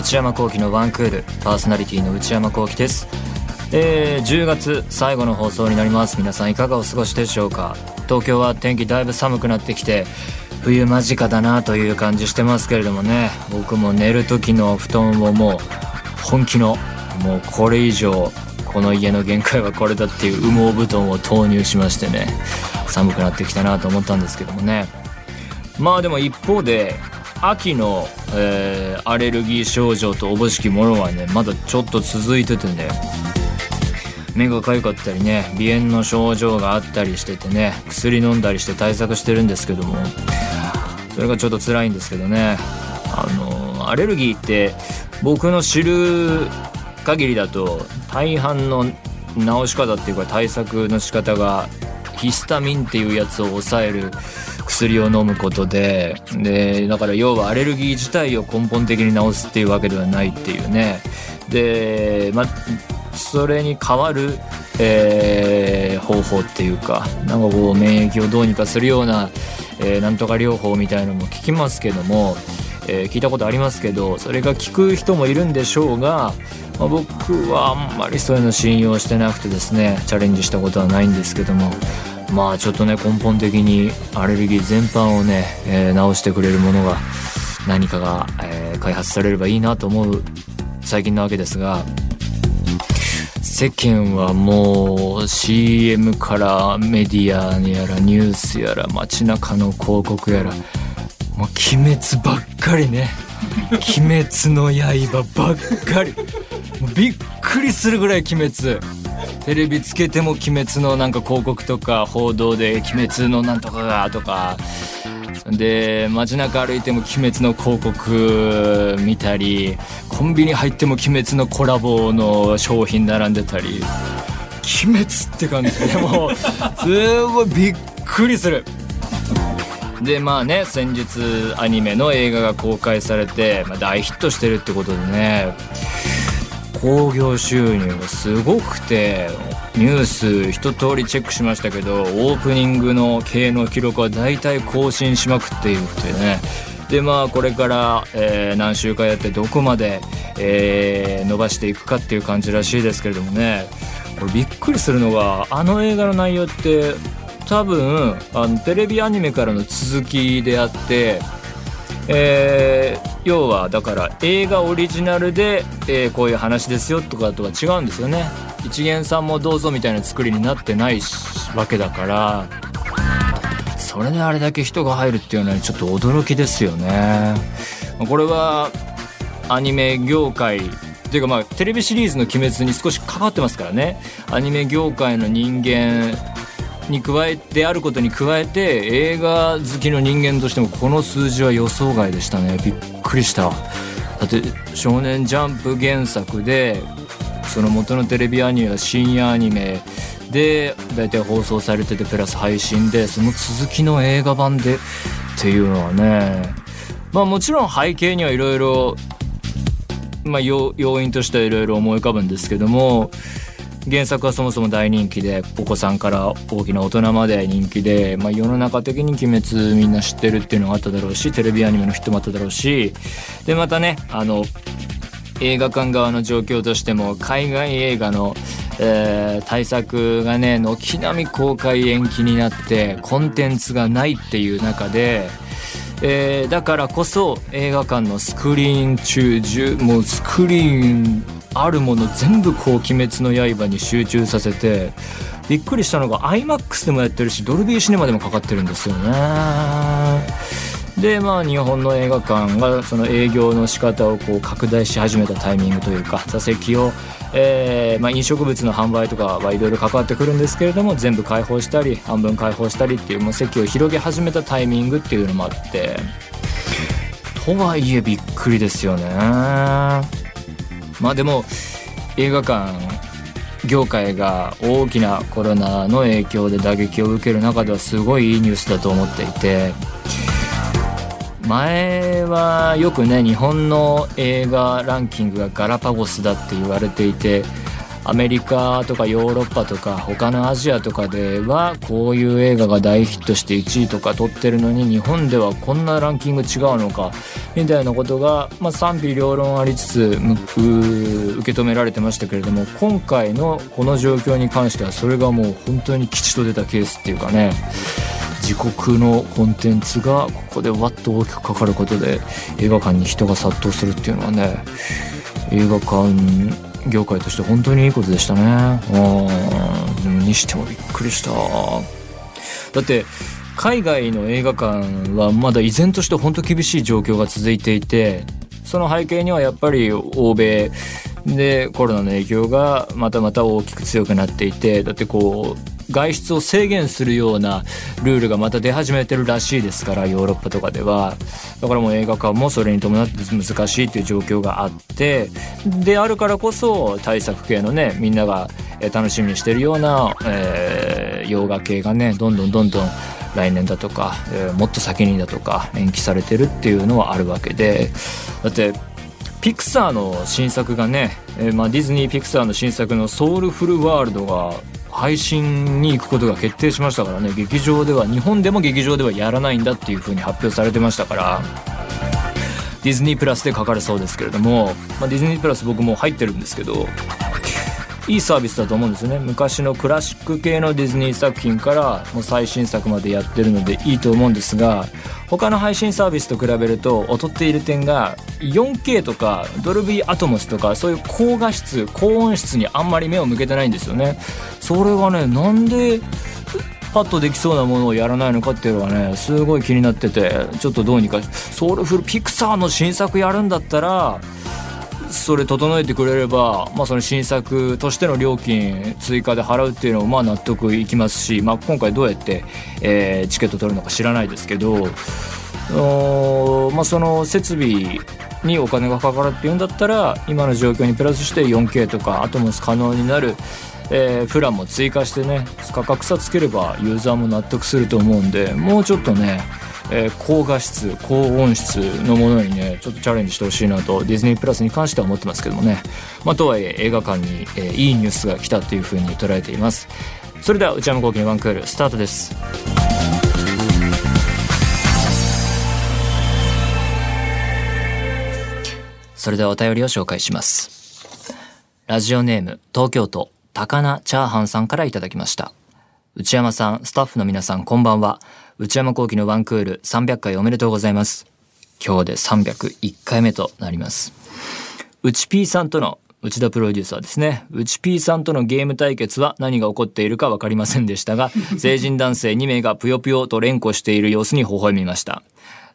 内山聖輝のワンクールパーソナリティの内山聖輝です。えー、10月最後の放送になります。皆さんいかがお過ごしでしょうか？東京は天気だいぶ寒くなってきて冬間近だなという感じしてますけれどもね。僕も寝る時の布団をもう本気のもうこれ以上この家の限界はこれだっていう羽毛布団を投入しましてね。寒くなってきたなと思ったんですけどもね。まあでも一方で秋の、えー、アレルギー症状とおぼしきものはねまだちょっと続いててね。目が痒かったりね鼻炎の症状があったりしててね薬飲んだりして対策してるんですけども。それがちょっと辛いんですけどね。あのアレルギーって僕の知る限りだと大半の治し方っていうか対策の仕方がヒスタミンっていうやつを抑える薬を飲むことででだから要はアレルギー自体を根本的に治すっていうわけではないっていうね。でまそれに代わる、えー、方法っていうかなんかこう免疫をどうにかするような、えー、なんとか療法みたいのも聞きますけども、えー、聞いたことありますけどそれが効く人もいるんでしょうが、まあ、僕はあんまりそういうの信用してなくてですねチャレンジしたことはないんですけどもまあちょっとね根本的にアレルギー全般をね、えー、治してくれるものが何かが、えー、開発されればいいなと思う最近なわけですが世間はもう CM からメディアやらニュースやら街中の広告やらもう鬼滅ばっかりね。鬼滅の刃ばっかり。びっくりするぐらい鬼滅テレビつけても鬼滅のなんか広告とか報道で鬼滅のなんとかがとかで街中歩いても鬼滅の広告見たりコンビニ入っても鬼滅のコラボの商品並んでたり鬼滅って感じ。でもうすごいびっくりするでまあね先日アニメの映画が公開されて、まあ、大ヒットしてるってことでね。興行収入がすごくてニュース一通りチェックしましたけどオープニングの経の記録は大体更新しまくっているっていうね。でまあこれから、えー、何週かやってどこまで、えー、伸ばしていくかっていう感じらしいですけれどもね。これびっくりするのがあの映画の内容って多分あのテレビアニメからの続きであってえー、要はだから映画オリジナルで、えー、こういう話ですよとかとは違うんですよね。一元さんもどうぞみたいな作りになってないわけだから。それであれだけ人が入るっていうのはちょっと驚きですよね。これはアニメ業界っていうかまあテレビシリーズの「鬼滅」に少し関わってますからね。アニメ業界の人間に加えてあることに加えて映画好きの人間としてもこの数字は予想外でしたね。びっくりした。だって「少年ジャンプ」原作でその元のテレビアニメは深夜アニメで大体放送されててプラス配信でその続きの映画版でっていうのはね。まあもちろん背景にはいろいろまあ要因としてはいろいろ思い浮かぶんですけども原作はそもそも大人気でお子さんから大きな大人まで人気で、まあ、世の中的に「鬼滅」みんな知ってるっていうのがあっただろうしテレビアニメのヒットもあっただろうしでまたねあの映画館側の状況としても海外映画の、えー、対策がね軒並み公開延期になってコンテンツがないっていう中で。えー、だからこそ映画館のスクリーン中もうスクリーンあるもの全部こう「鬼滅の刃」に集中させてびっくりしたのが iMAX でもやってるしドルビーシネマでもかかってるんですよね。でまあ日本の映画館がその営業の仕方をこう拡大し始めたタイミングというか座席を、えーまあ、飲食物の販売とかはいろいろ関わってくるんですけれども全部開放したり半分開放したりっていうもう席を広げ始めたタイミングっていうのもあってとはいえびっくりですよね。まあでも映画館業界が大きなコロナの影響で打撃を受ける中ではすごいいいニュースだと思っていて前はよくね日本の映画ランキングがガラパゴスだって言われていてアメリカとかヨーロッパとか他のアジアとかではこういう映画が大ヒットして1位とか取ってるのに日本ではこんなランキング違うのかみたいなことが、まあ、賛否両論ありつつ受け止められてましたけれども今回のこの状況に関してはそれがもう本当に吉と出たケースっていうかね自国のコンテンツがここでわっと大きくかかることで映画館に人が殺到するっていうのはね映画館業界として本当にいいことでしたね。でもにしてもびっくりした。だって海外の映画館はまだ依然として本当厳しい状況が続いていてその背景にはやっぱり欧米でコロナの影響がまたまた大きく強くなっていてだってこう外出を制限するようなルールがまた出始めてるらしいですからヨーロッパとかでは。だからもう映画館もそれに伴って難しいっていう状況があってであるからこそ対策系のねみんなが楽しみにしてるような、えー、洋画系がねどんどんどんどん来年だとか、えー、もっと先にだとか延期されてるっていうのはあるわけで。だってピクサーの新作がね、えーまあ、ディズニー・ピクサーの新作の「ソウルフルワールド」が配信に行くことが決定しましたからね。劇場では日本でも劇場ではやらないんだっていう風に発表されてましたから。ディズニープラスでかかるそうですけれども、まあ、ディズニープラス僕も入ってるんですけど。いいサービスだと思うんですよね。昔のクラシック系のディズニー作品からもう最新作までやってるのでいいと思うんですが他の配信サービスと比べると劣っている点が 4K とかドルビーアトモスとかそういう高画質高音質にあんまり目を向けてないんですよね。それがねなんでパッとできそうなものをやらないのかっていうのはねすごい気になっててちょっとどうにかソウルフルピクサーの新作やるんだったらそれ整えてくれれば、まあ、その新作としての料金追加で払うっていうのもまあ納得いきますし、まあ、今回どうやって、えー、チケット取るのか知らないですけどまあ、その設備にお金がかかるっていうんだったら今の状況にプラスして 4K とかアトモス可能になる、えー、プランも追加してね価格差つければユーザーも納得すると思うんでもうちょっとねえー、高画質高音質のものにねちょっとチャレンジしてほしいなとディズニープラスに関しては思ってますけどもね、まあ、とはいえ映画館に、えー、いいニュースが来たというふうに捉えています。それでは内山昂輝のワンクールスタートです。それではお便りを紹介します。ラジオネーム東京都高菜チャーハンさんからいただきました。内山さんスタッフの皆さんこんばんは。内山幸輝のワンクール300回おめでとうございます。今日で301回目となります。内 P さんとの内田プロデューサーですね。内 P さんとのゲーム対決は何が起こっているか分かりませんでしたが、成人男性2名がぷよぷよと連呼している様子に微笑みました。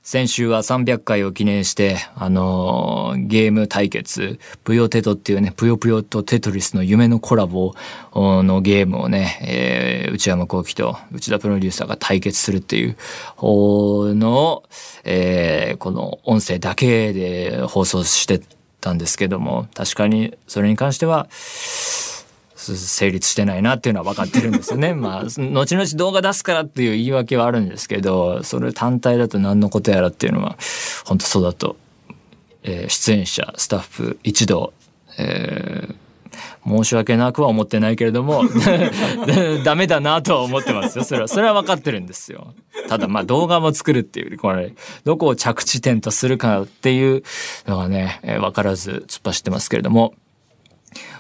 先週は300回を記念して、あのー、ゲーム対決、ぷよテトっていうね、ぷよぷよとテトリスの夢のコラボのゲームをね、えー、内山幸輝と内田プロデューサーが対決するっていう方の、えー、この音声だけで放送してたんですけども、確かにそれに関しては、成立してないなっていうのは分かってるんですよね。まあ、後々動画出すからっていう言い訳はあるんですけど、それ単体だと何のことやらっていうのは、本当そうだと、えー、出演者、スタッフ一同、えー申し訳なくは思ってないけれども ダメだなとは思ってますよ。それはそれは分かってるんですよ。ただまあ動画も作るっていうこれどこを着地点とするかっていうのがね、えー、分からず突っ走ってますけれども。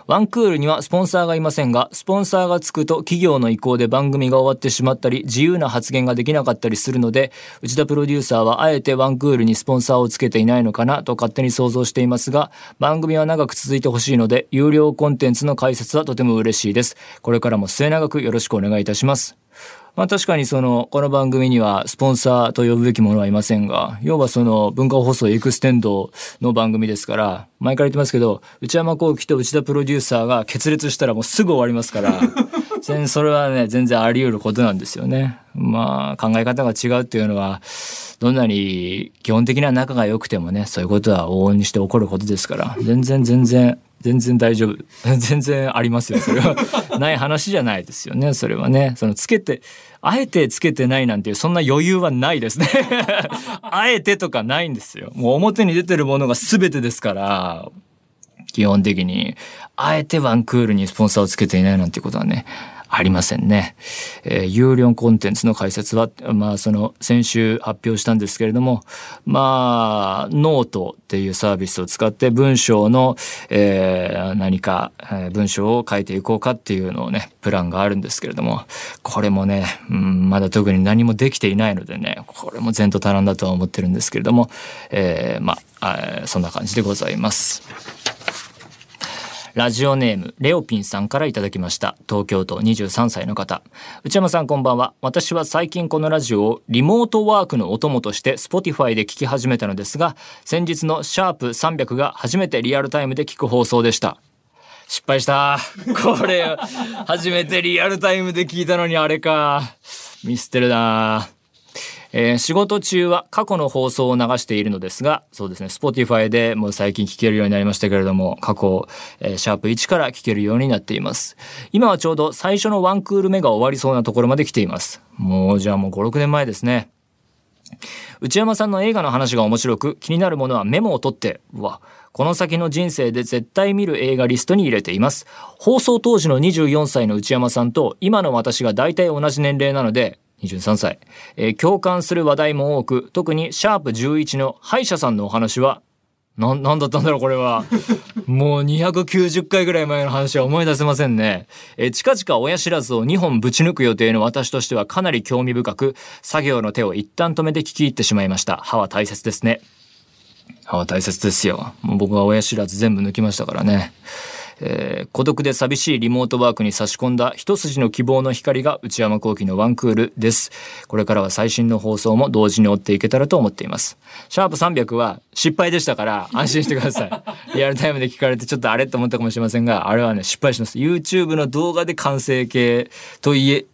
ワンクールにはスポンサーがいませんが、スポンサーがつくと企業の意向で番組が終わってしまったり、自由な発言ができなかったりするので、内田プロデューサーはあえてワンクールにスポンサーをつけていないのかなと勝手に想像していますが、番組は長く続いてほしいので、有料コンテンツの解説はとても嬉しいです。これからも末永くよろしくお願いいたします。まあ確かにその、この番組にはスポンサーと呼ぶべきものはいませんが、要はその文化放送エクステンドの番組ですから、前から言ってますけど、内山昂輝と内田プロデューサーが決裂したらもうすぐ終わりますから、全然それはね、全然あり得ることなんですよね。まあ考え方が違うっていうのは、どんなに基本的な仲が良くてもね、そういうことは往々にして起こることですから、全然全然全然大丈夫。全然ありますよ、それは。ない話じゃないですよね、それはね。そのつけて、あえてつけてないなんていう、そんな余裕はないですね。あえてとかないんですよ。もう表に出てるものが全てですから、基本的に。あえてワンクールにスポンサーをつけていないなんていうことはね、ありませんね。えー、有料コンテンツの解説は、まあ、その先週発表したんですけれども、まあ、ノートっていうサービスを使って文章の、えー、何か、え、文章を書いていこうかっていうのをね、プランがあるんですけれども、これもね、うん、まだ特に何もできていないのでね、これも前途多難だとは思ってるんですけれども、えー、まあ、そんな感じでございます。ラジオネーム、レオピンさんからいただきました。東京都23歳の方。内山さんこんばんは。私は最近このラジオをリモートワークのお供として Spotify で聞き始めたのですが、先日のシャープ300が初めてリアルタイムで聞く放送でした。失敗した。これ、初めてリアルタイムで聞いたのにあれか。ミスってるなえー、仕事中は過去の放送を流しているのですが、そうですね、Spotify でもう最近聞けるようになりましたけれども、過去、えー、シャープ1から聞けるようになっています。今はちょうど最初のワンクール目が終わりそうなところまで来ています。もう、じゃあもう5、6年前ですね。内山さんの映画の話が面白く気になるものはメモを取ってうわこの先の人生で絶対見る映画リストに入れています放送当時の24歳の内山さんと今の私が大体同じ年齢なので23歳、えー、共感する話題も多く特にシャープ11の歯医者さんのお話はな、なんだったんだろうこれは。もう290回ぐらい前の話は思い出せませんね。え、近々親知らずを2本ぶち抜く予定の私としてはかなり興味深く、作業の手を一旦止めて聞き入ってしまいました。歯は大切ですね。歯は大切ですよ。僕は親知らず全部抜きましたからね。えー、孤独で寂しいリモートワークに差し込んだ一筋の希望の光が内山幸輝のワンクールです。これからは最新の放送も同時に追っていけたらと思っています。シャープ300は失敗でしたから安心してください。リアルタイムで聞かれてちょっとあれと思ったかもしれませんが、あれはね、失敗します。YouTube の動画で完成形といえ、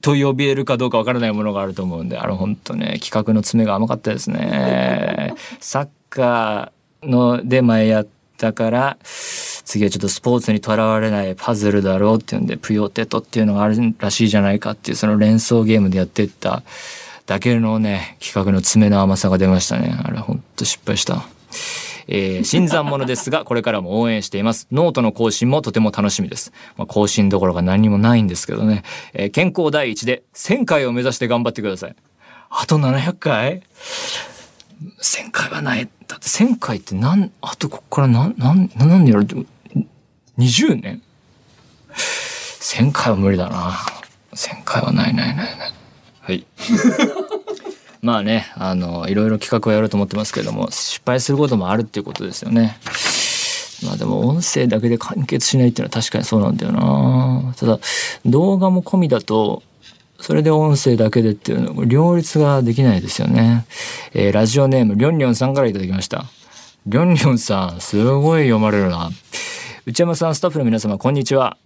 と呼びえるかどうかわからないものがあると思うんで、あれ本当ね、企画の詰めが甘かったですね。サッカーので前やったから、次はちょっとスポーツにとらわれないパズルだろうっていうんで、プヨテトっていうのがあるらしいじゃないかっていう、その連想ゲームでやってっただけのね、企画の爪の甘さが出ましたね。あれほんと失敗した。えー、新参者ですが、これからも応援しています。ノートの更新もとても楽しみです。まあ、更新どころか何にもないんですけどね。えー、健康第一で1000回を目指して頑張ってください。あと700回？?1000 回はない。だって1000回ってなん、あとこっからなん、なん、なんでやる？20年 ?1000 回は無理だな。1000回はないないないない。はい。まあね、あの、いろいろ企画をやろうと思ってますけども、失敗することもあるっていうことですよね。まあでも音声だけで完結しないっていうのは確かにそうなんだよな。ただ、動画も込みだと、それで音声だけでっていうの、両立ができないですよね。えー、ラジオネーム、りょんりょんさんから頂きました。りょんりょんさん、すごい読まれるな。内山さん、スタッフの皆様、こんにちは。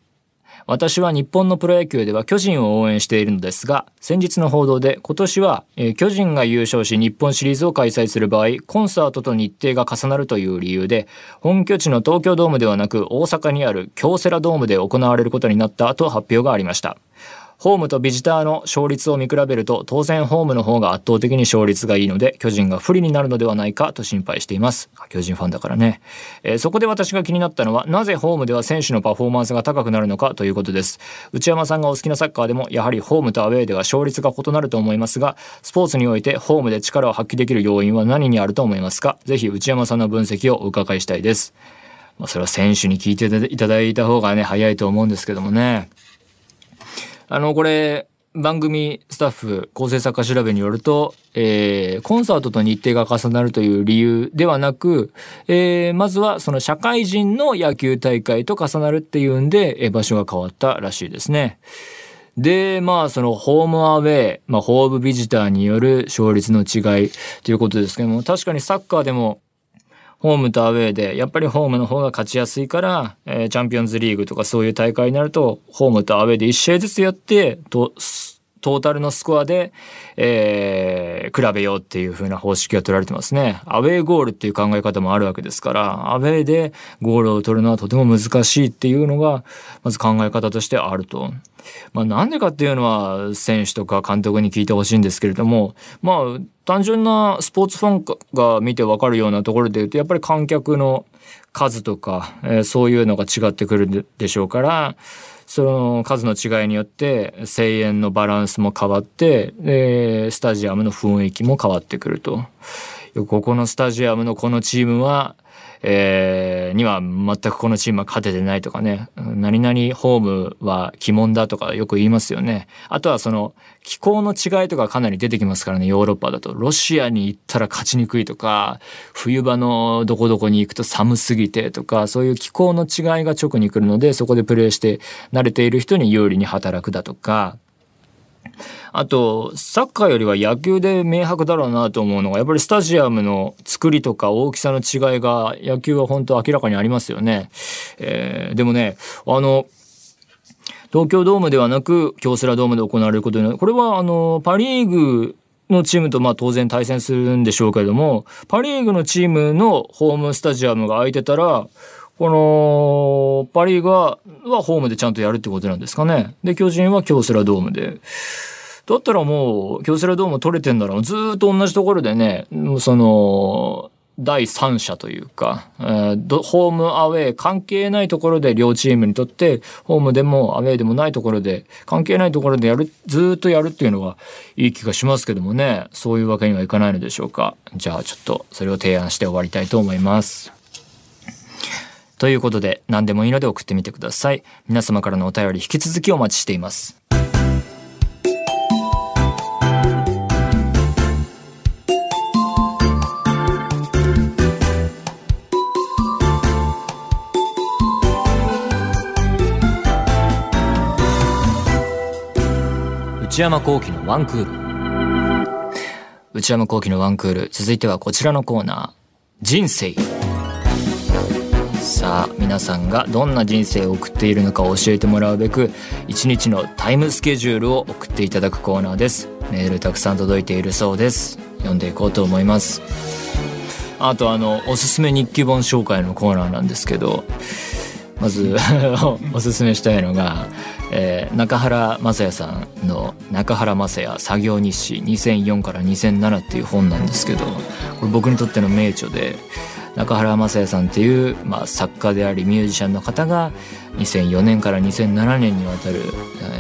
私は日本のプロ野球では巨人を応援しているのですが、先日の報道で今年は、えー、巨人が優勝し日本シリーズを開催する場合、コンサートと日程が重なるという理由で、本拠地の東京ドームではなく大阪にある京セラドームで行われることになったと発表がありました。ホームとビジターの勝率を見比べると当然ホームの方が圧倒的に勝率がいいので巨人が不利になるのではないかと心配しています。巨人ファンだからね、えー、そこで私が気になったのはなぜホームでは選手のパフォーマンスが高くなるのかということです。内山さんがお好きなサッカーでもやはりホームとアウェーでは勝率が異なると思いますがスポーツにおいてホームで力を発揮できる要因は何にあると思いますか？ぜひ内山さんの分析をお伺いしたいです。まあ、それは選手に聞いていただいた方がね早いと思うんですけどもね。あのこれ番組スタッフ構成作家調べによると、えー、コンサートと日程が重なるという理由ではなく、えー、まずはその社会人の野球大会と重なるっていうんで、えー、場所が変わったらしいですね。で、まあ、そのホームアウェイ、まあ、ホームビジターによる勝率の違いということですけども、確かにサッカーでもホームとアウェーで、やっぱりホームの方が勝ちやすいから、えー、チャンピオンズリーグとかそういう大会になると、ホームとアウェーで1試合ずつやって、と、トータルのスコアで、えー、比べようっていう風な方式が取られてますね。アウェーゴールっていう考え方もあるわけですから、アウェーでゴールを取るのはとても難しいっていうのが、まず考え方としてあると。まあなんでかっていうのは選手とか監督に聞いてほしいんですけれども、まあ単純なスポーツファンが見てわかるようなところで言うと、やっぱり観客の数とか、えー、そういうのが違ってくるでしょうから、その数の違いによって声援のバランスも変わって、でスタジアムの雰囲気も変わってくると。ここのスタジアムのこのチームはえー、には全くこのチームは勝ててないとかね、何々ホームは鬼門だとかよく言いますよね。あとはその気候の違いとかかなり出てきますからね、ヨーロッパだと。ロシアに行ったら勝ちにくいとか、冬場のどこどこに行くと寒すぎてとか、そういう気候の違いが直に来るので、そこでプレーして慣れている人に有利に働くだとか、あと、サッカーよりは野球で明白だろうなと思うのが、やっぱりスタジアムの作りとか大きさの違いが野球は本当明らかにありますよね。えー、でもね、あの、東京ドームではなく京セラドームで行われることになる。これはあの、パリーグのチームとまあ当然対戦するんでしょうけれども、パリーグのチームのホームスタジアムが空いてたら、この、パリーグはホームでちゃんとやるってことなんですかね。で、巨人は京セラドームで。だったらもう、京セラドーム取れてんだろう。ずっと同じところでね、その、第三者というか、えー、ホームアウェイ関係ないところで両チームにとってホームでもアウェイでもないところで関係ないところでやるずっとやるっていうのがいい気がしますけどもねそういうわけにはいかないのでしょうかじゃあちょっとそれを提案して終わりたいと思います。ということで何でもいいので送ってみてください。皆様からのお便り引き続きお待ちしています。内山幸輝のワンクール。内山幸輝のワンクール。続いてはこちらのコーナー。人生さあ皆さんがどんな人生を送っているのかを教えてもらうべく一日のタイムスケジュールを送っていただくコーナーです。メールたくさん届いているそうです。読んでいこうと思います。あとあのおすすめ日記本紹介のコーナーなんですけどまず おすすめしたいのがえー、中原雅也さんの「中原雅也作業日誌2004から2007」っていう本なんですけどこれ僕にとっての名著で中原雅也さんっていう、まあ、作家でありミュージシャンの方が2004年から2007年にわたる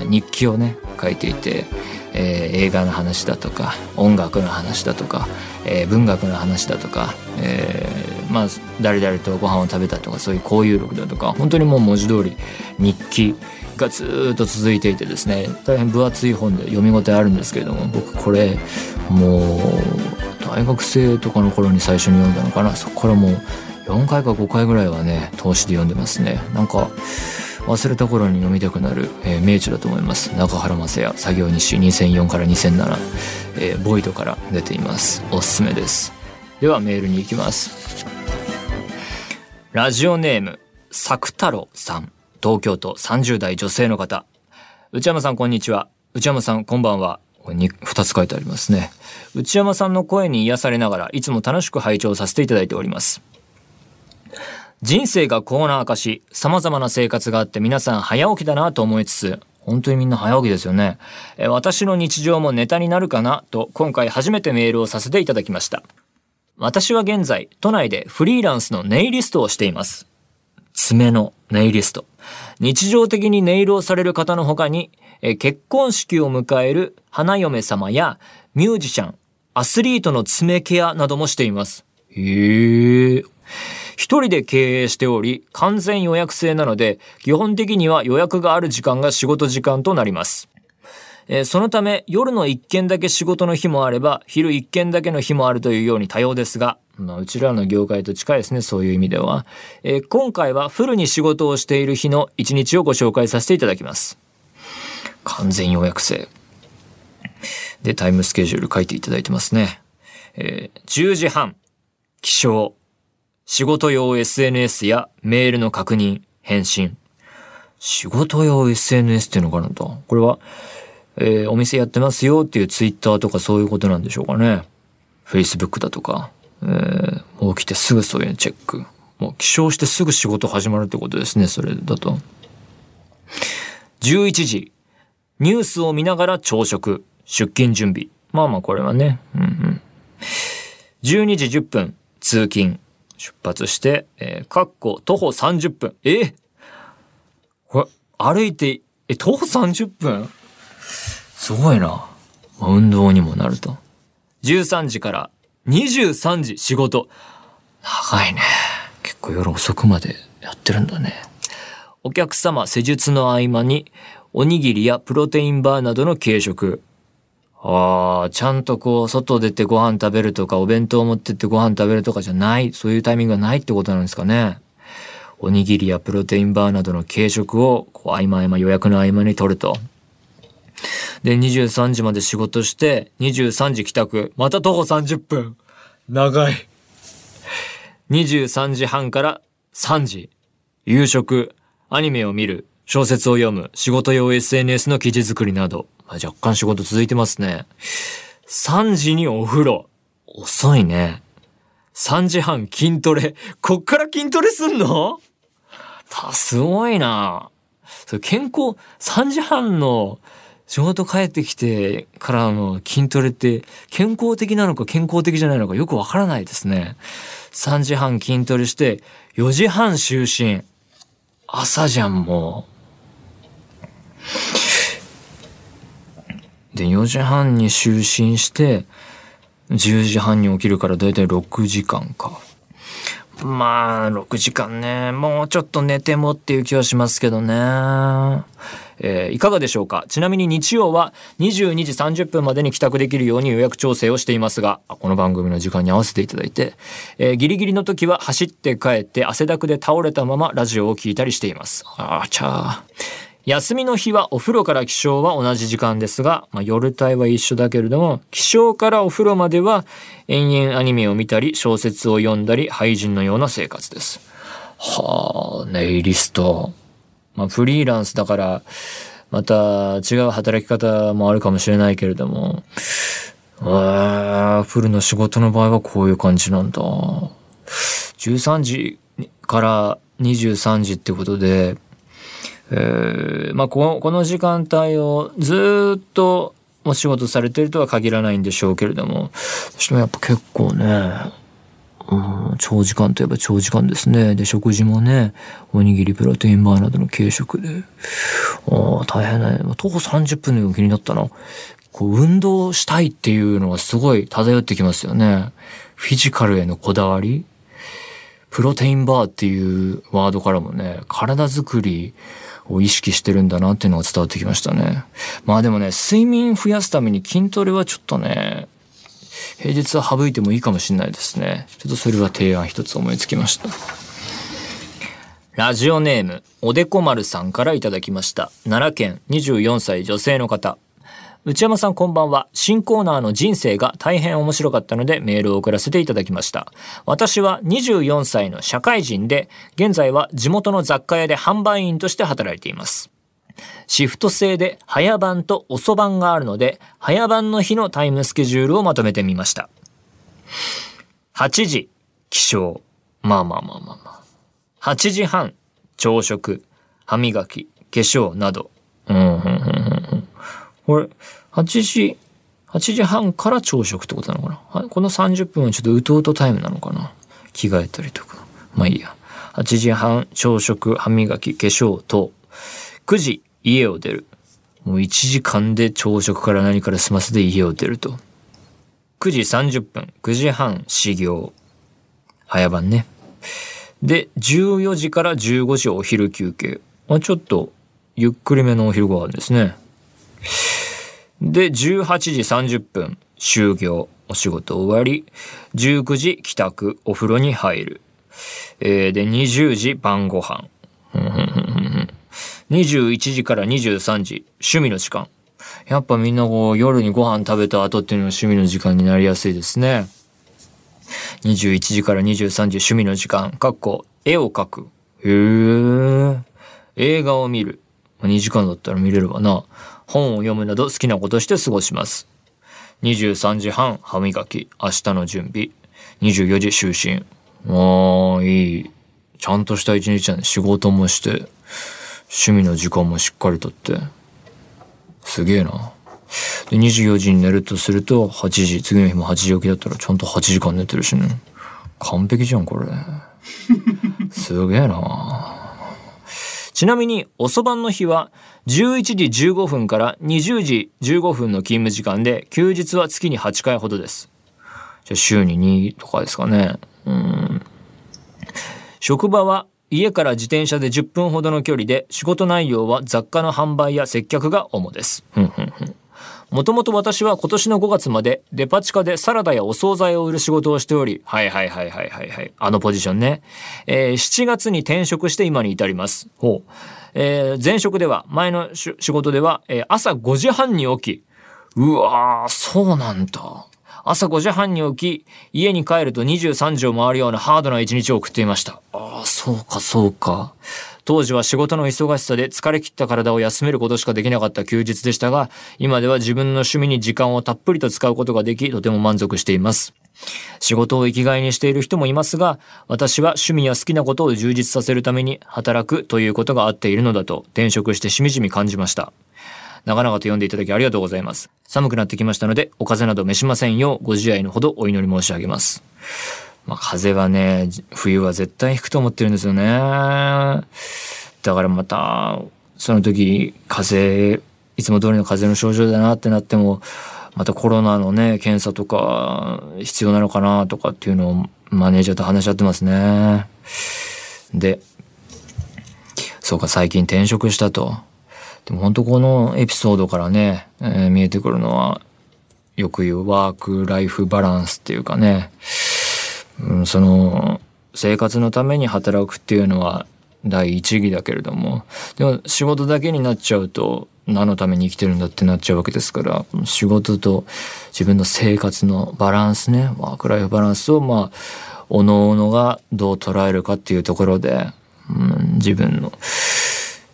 日記をね書いていて、えー、映画の話だとか音楽の話だとか、えー、文学の話だとか、えー、まあ誰々とご飯を食べたとかそういう交友録だとか本当にもう文字通り日記がずっと続いていてですね大変分厚い本で読み応えあるんですけれども僕これもう大学生とかの頃に最初に読んだのかな。そこからもう4回か5回ぐらいはね投資で読んでますね。なんか忘れた頃に読みたくなる、えー、名著だと思います。中原雅也作業日誌2004から2007、えー、ボイドから出ています。おすすめです。ではメールに行きます。ラジオネーム作太郎さん。東京都30代女性の方。内山さんこんにちは。内山さんこんばんは。これに2つ書いてありますね。内山さんの声に癒されながらいつも楽しく拝聴させていただいております。人生がコーナー化し、様々な生活があって皆さん早起きだなと思いつつ、本当にみんな早起きですよね。え私の日常もネタになるかなと今回初めてメールをさせていただきました。私は現在、都内でフリーランスのネイリストをしています。爪のネイリスト。日常的にネイルをされる方の他に、え結婚式を迎える花嫁様やミュージシャン、アスリートの爪ケアなどもしています。へえ。一人で経営しており、完全予約制なので、基本的には予約がある時間が仕事時間となります。えー、そのため夜の一件だけ仕事の日もあれば昼一件だけの日もあるというように多様ですが、まあ、うちらの業界と近いですねそういう意味では、えー、今回はフルに仕事をしている日の一日をご紹介させていただきます完全予約制。でタイムスケジュール書いていただいてますね、えー、10時半起床。仕事用 SNS やメールの確認返信。仕事用 SNS っていうのがあるんだこれはえー、お店やってますよっていうツイッターとかそういうことなんでしょうかね。Facebook だとか、えー、もう起きてすぐそういうのチェック。もう起床してすぐ仕事始まるってことですね、それだと。11時、ニュースを見ながら朝食、出勤準備。まあまあこれはね。うんうん。12時10分、通勤。出発して、えー、かっこ徒歩30分。え、これ、歩いて、え、徒歩30分？すごいな。運動にもなると。13時から23時仕事。長いね。結構夜遅くまでやってるんだね。お客様施術の合間におにぎりやプロテインバーなどの軽食。ああ、ちゃんとこう、外出てご飯食べるとか、お弁当持ってってご飯食べるとかじゃない、そういうタイミングがないってことなんですかね。おにぎりやプロテインバーなどの軽食を、こう、合間合間予約の合間に取ると。で、23時まで仕事して、23時帰宅。また徒歩30分。長い。23時半から3時。夕食、アニメを見る、小説を読む、仕事用 SNS の記事作りなど。まあ、若干仕事続いてますね。3時にお風呂。遅いね。3時半筋トレ。こっから筋トレすんの？た、すごいな。それ健康、3時半の仕事帰ってきてからの筋トレって健康的なのか健康的じゃないのかよくわからないですね。3時半筋トレして4時半就寝。朝じゃんもう。で、4時半に就寝して、10時半に起きるからだいたい6時間か。まあ、6時間ね。もうちょっと寝てもっていう気はしますけどね。えー、いかがでしょうか？ちなみに日曜は22時30分までに帰宅できるように予約調整をしていますが、この番組の時間に合わせていただいて、えー、ギリギリの時は走って帰って汗だくで倒れたままラジオを聞いたりしています。あーちゃー。休みの日はお風呂から起床は同じ時間ですが、まあ、夜帯は一緒だけれども、起床からお風呂までは延々アニメを見たり、小説を読んだり、廃人のような生活です。はあ、ネイリスト。まあ、フリーランスだから、また違う働き方もあるかもしれないけれども、あフルの仕事の場合はこういう感じなんだ。13時から23時ってことで、えー、まあこの、時間帯をずっとお仕事されてるとは限らないんでしょうけれども、そしてもやっぱ結構ね、うん、長時間といえば長時間ですね。で、食事もね、おにぎり、プロテインバーなどの軽食で。ああ、大変だね。徒歩30分の気になったな。こう、運動したいっていうのはすごい漂ってきますよね。フィジカルへのこだわり。プロテインバーっていうワードからもね、体づくりを意識してるんだなっていうのが伝わってきましたね。まあでもね、睡眠増やすために筋トレはちょっとね、平日は省いてもいいかもしれないですね。ちょっとそれは提案一つ思いつきました。ラジオネーム、おでこ丸さんからいただきました。奈良県24歳女性の方。内山さんこんばんは。新コーナーの人生が大変面白かったのでメールを送らせていただきました。私は24歳の社会人で、現在は地元の雑貨屋で販売員として働いています。シフト制で早番と遅番があるので、早番の日のタイムスケジュールをまとめてみました。8時、起床。まあまあまあまあまあ。8時半、朝食、歯磨き、化粧など。うん、うん、うん、これ、8時、8時半から朝食ってことなのかな？この30分はちょっとうとうとタイムなのかな？着替えたりとか。まあいいや。8時半、朝食、歯磨き、化粧と、9時、家を出る。もう1時間で朝食から何から済ませて家を出ると。9時30分、9時半、始業。早番ね。で、14時から15時お昼休憩。あ、ちょっと、ゆっくりめのお昼ご飯ですね。で、18時30分、終業。お仕事終わり。19時帰宅、お風呂に入る。えー、で、20時晩ご飯。21時から23時、趣味の時間。やっぱみんなこう夜にご飯食べた後っていうのが趣味の時間になりやすいですね。21時から23時趣味の時間、かっこ絵を描く。へー。映画を見る。2時間だったら見れるわな。本を読むなど好きなことして過ごします。23時半歯磨き、明日の準備。24時就寝。ああ、いい。ちゃんとした一日だね。仕事もして。趣味の時間もしっかりとって。すげえな。で、24時に寝るとすると、8時、次の日も8時起きだったら、ちゃんと8時間寝てるしね。完璧じゃん、これ。すげえな。ちなみに、遅番の日は、11時15分から20時15分の勤務時間で、休日は月に8回ほどです。じゃあ、週に2とかですかね。うん。職場は、家から自転車で10分ほどの距離で、仕事内容は雑貨の販売や接客が主です。もともと私は今年の5月までデパ地下でサラダやお惣菜を売る仕事をしており、はいはいはいはいはいはい、あのポジションね。えー、7月に転職して今に至ります。ほう。えー、前職では、前の仕事では、えー、朝5時半に起き、うわー、そうなんだ。朝5時半に起き、家に帰ると23時を回るようなハードな一日を送っていました。ああ、そうかそうか。当時は仕事の忙しさで疲れ切った体を休めることしかできなかった休日でしたが、今では自分の趣味に時間をたっぷりと使うことができ、とても満足しています。仕事を生きがいにしている人もいますが、私は趣味や好きなことを充実させるために働くということがあっているのだと転職してしみじみ感じました。長々と読んでいただきありがとうございます。寒くなってきましたので、お風邪など召しませんようご自愛のほどお祈り申し上げます。まあ、風邪はね、冬は絶対引くと思ってるんですよね。だからまた、その時、風邪、いつも通りの風邪の症状だなってなっても、またコロナのね、検査とか必要なのかなとかっていうのをマネージャーと話し合ってますね。で、そうか、最近転職したと。でも本当このエピソードからね、えー、見えてくるのは、よく言うワークライフバランスっていうかね、うん、その生活のために働くっていうのは第一義だけれどもでも仕事だけになっちゃうと何のために生きてるんだってなっちゃうわけですから仕事と自分の生活のバランスねワークライフバランスをまあおのおのがどう捉えるかっていうところで、うん、自分の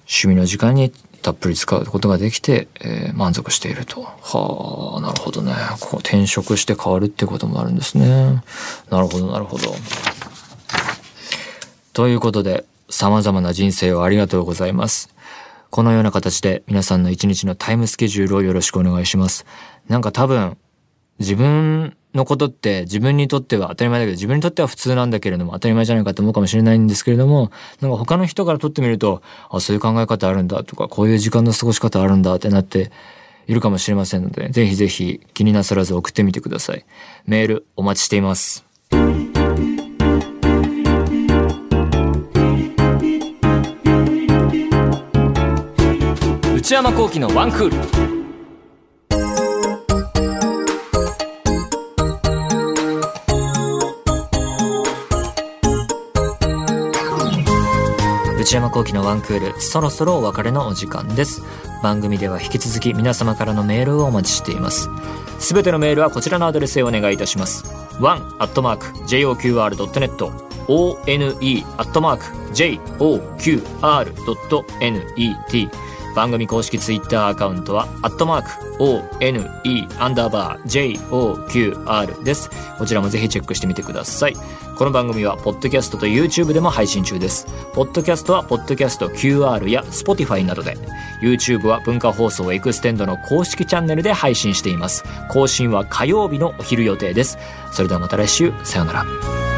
趣味の時間にたっぷり使うことができて、えー、満足していると。はあ、なるほどね。こう転職して変わるってこともあるんですね。なるほど、なるほど。ということで、様々な人生をありがとうございます。このような形で皆さんの一日のタイムスケジュールをよろしくお願いします。なんか多分、自分のことって自分にとっては当たり前だけど自分にとっては普通なんだけれども当たり前じゃないかと思うかもしれないんですけれどもなんか他の人からとってみるとあそういう考え方あるんだとかこういう時間の過ごし方あるんだってなっているかもしれませんのでぜひぜひ気になさらず送ってみてください。メールお待ちしています。内山聖輝のワンクール。内山幸輝のワンクール、そろそろお別れのお時間です。番組では引き続き皆様からのメールをお待ちしています。すべてのメールはこちらのアドレスへお願いいたします。one.joqr.net one.joqr.net 番組公式ツイッターアカウントは、アットマーク、one, アンダーバー、joqr です。こちらもぜひチェックしてみてください。この番組は、ポッドキャストと YouTube でも配信中です。ポッドキャストは、ポッドキャスト QR や Spotify などで、YouTube は文化放送エクステンドの公式チャンネルで配信しています。更新は火曜日のお昼予定です。それではまた来週、さようなら。